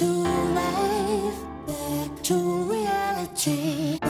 What's going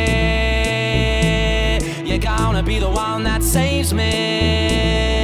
be the one that saves me.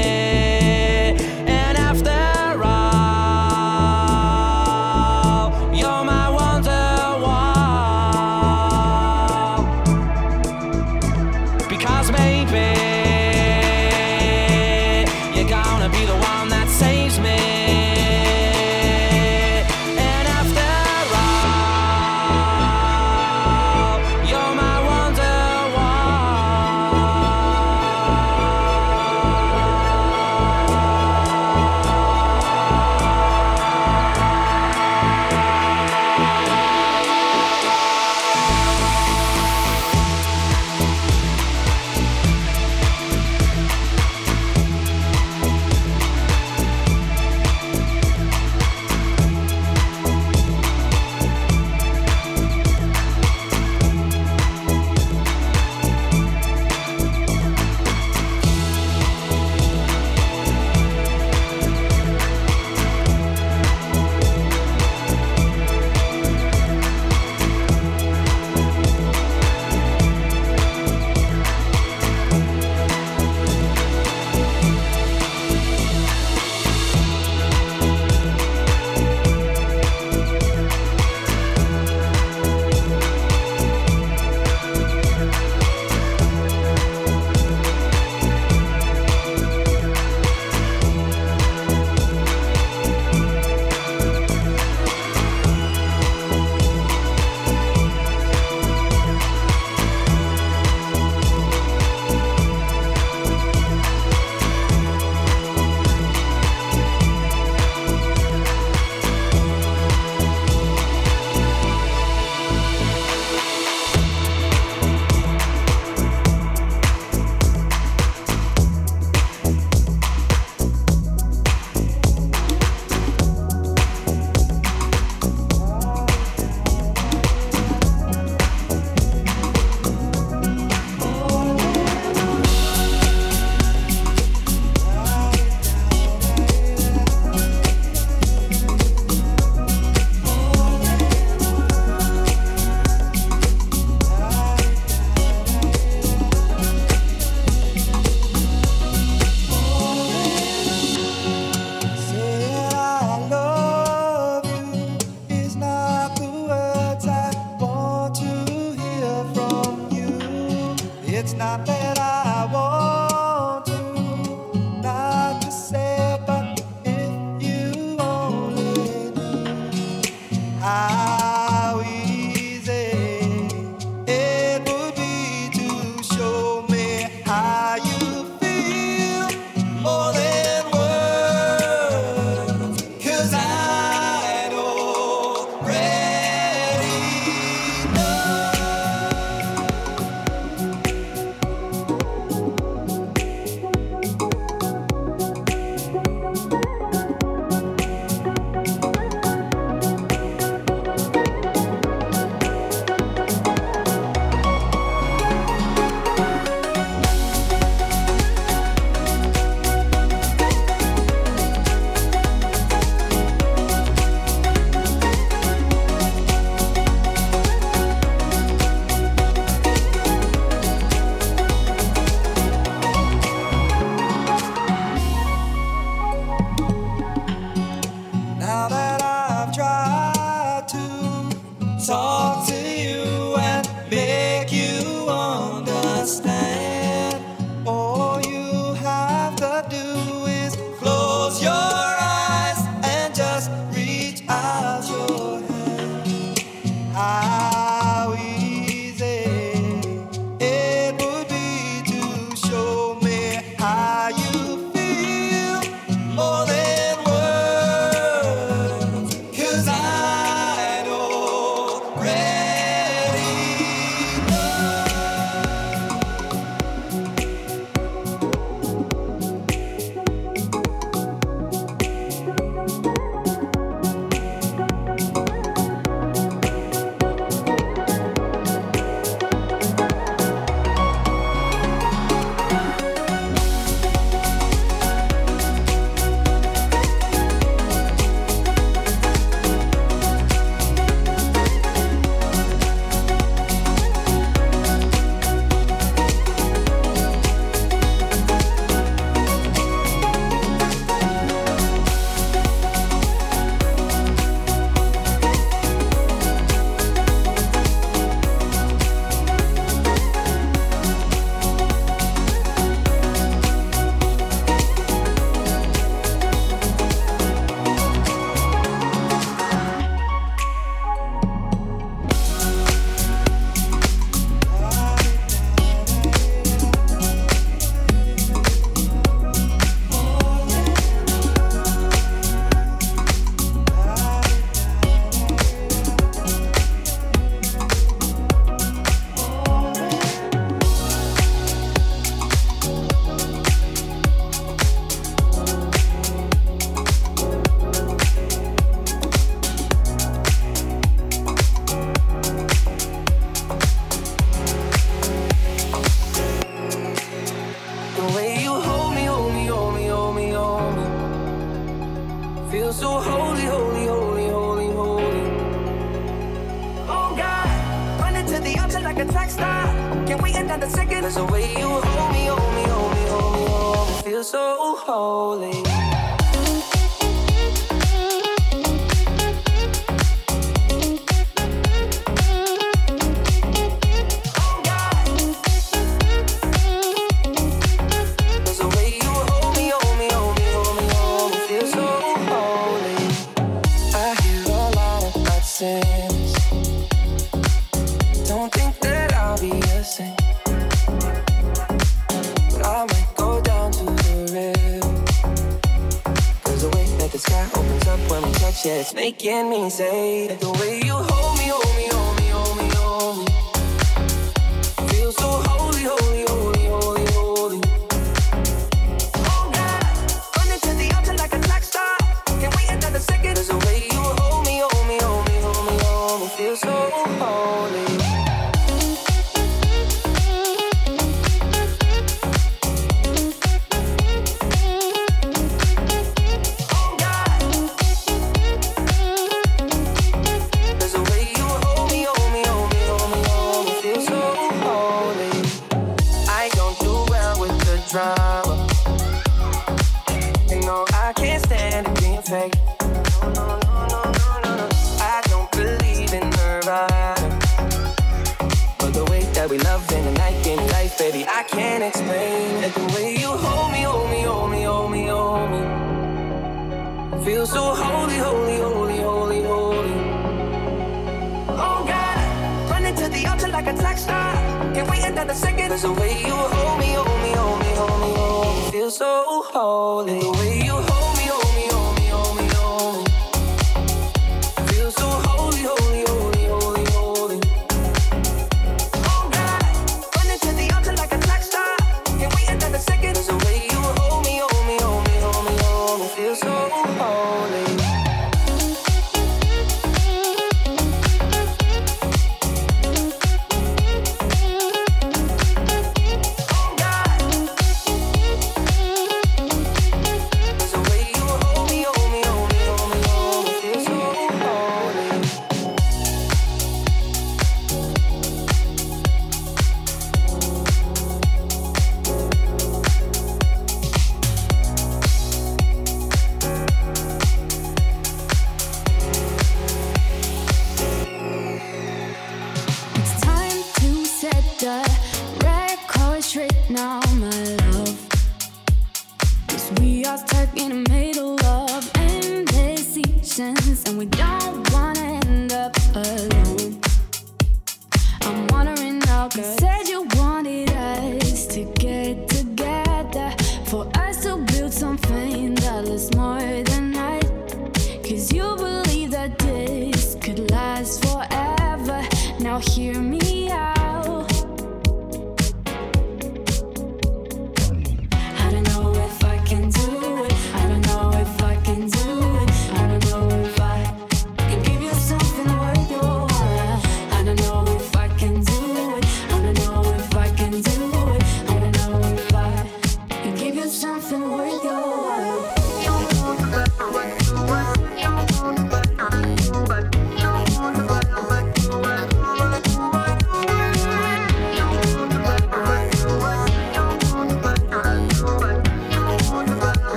Making me say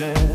understand?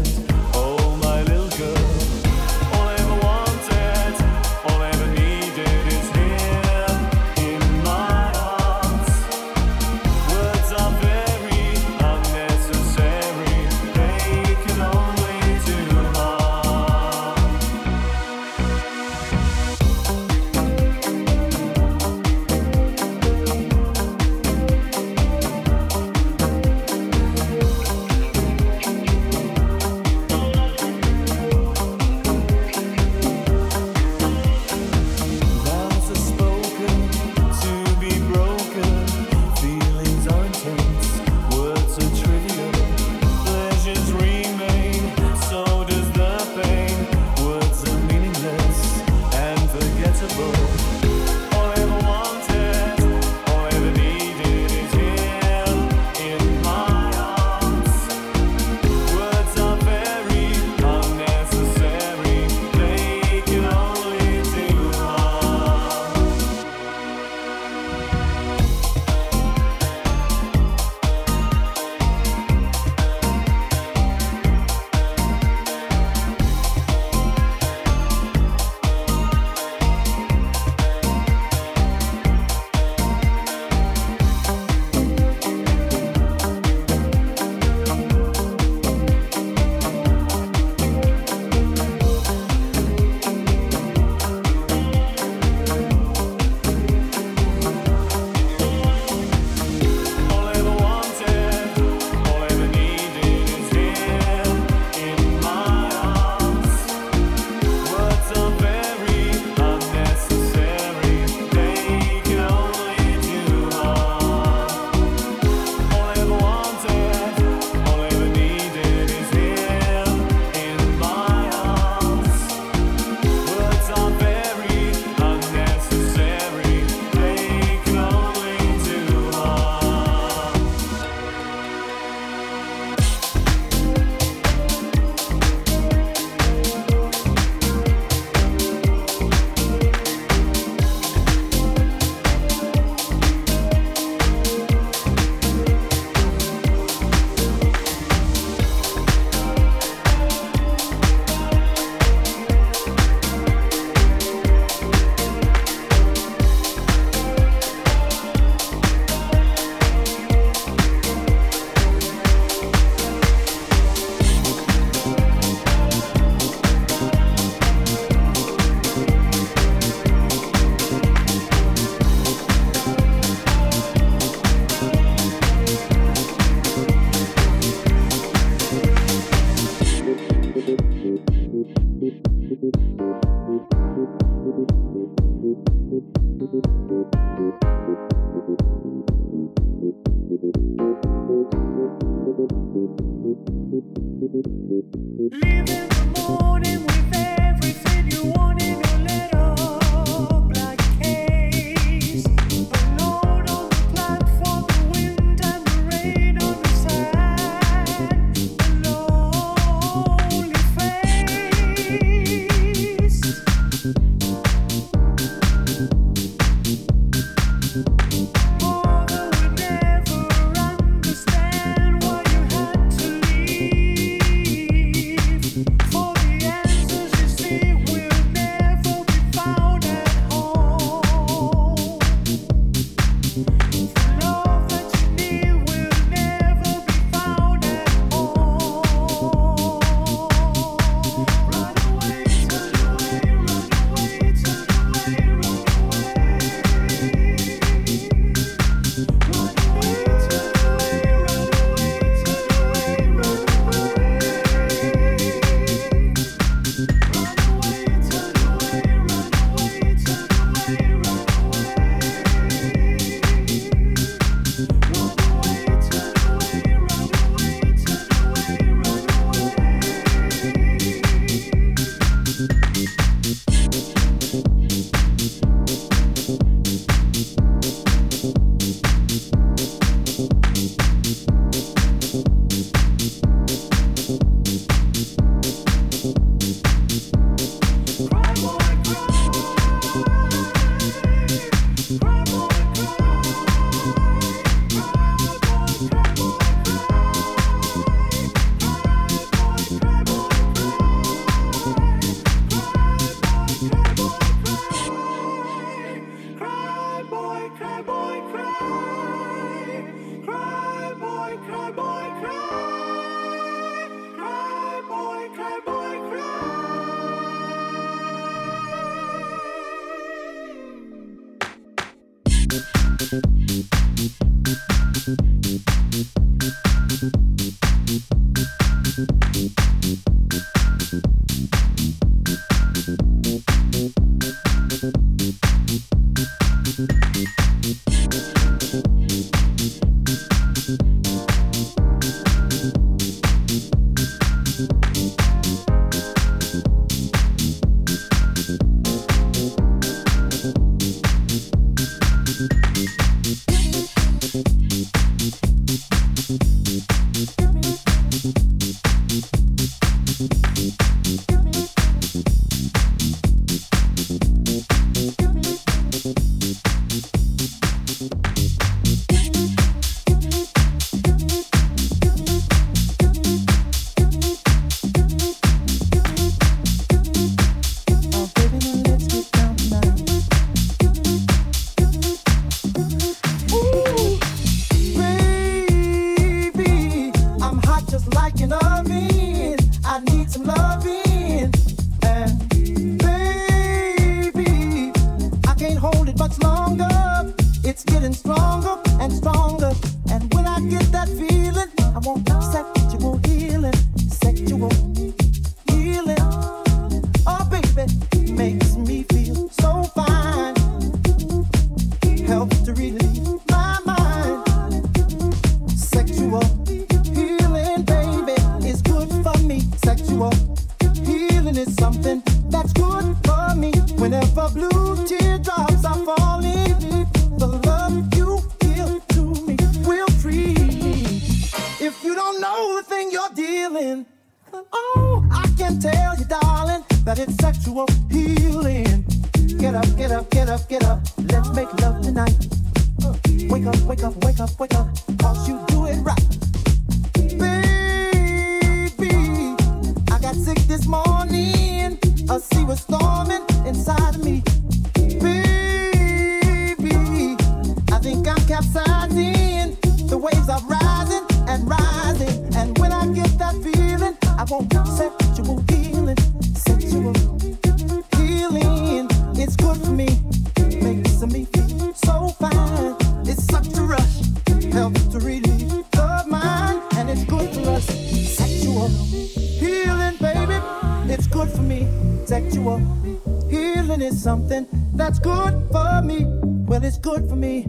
good for me.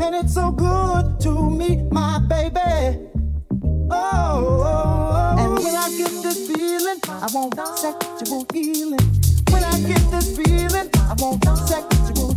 And it's so good to meet my baby. Oh, and when I get this feeling, I want sexual healing. When I get this feeling, I want sexual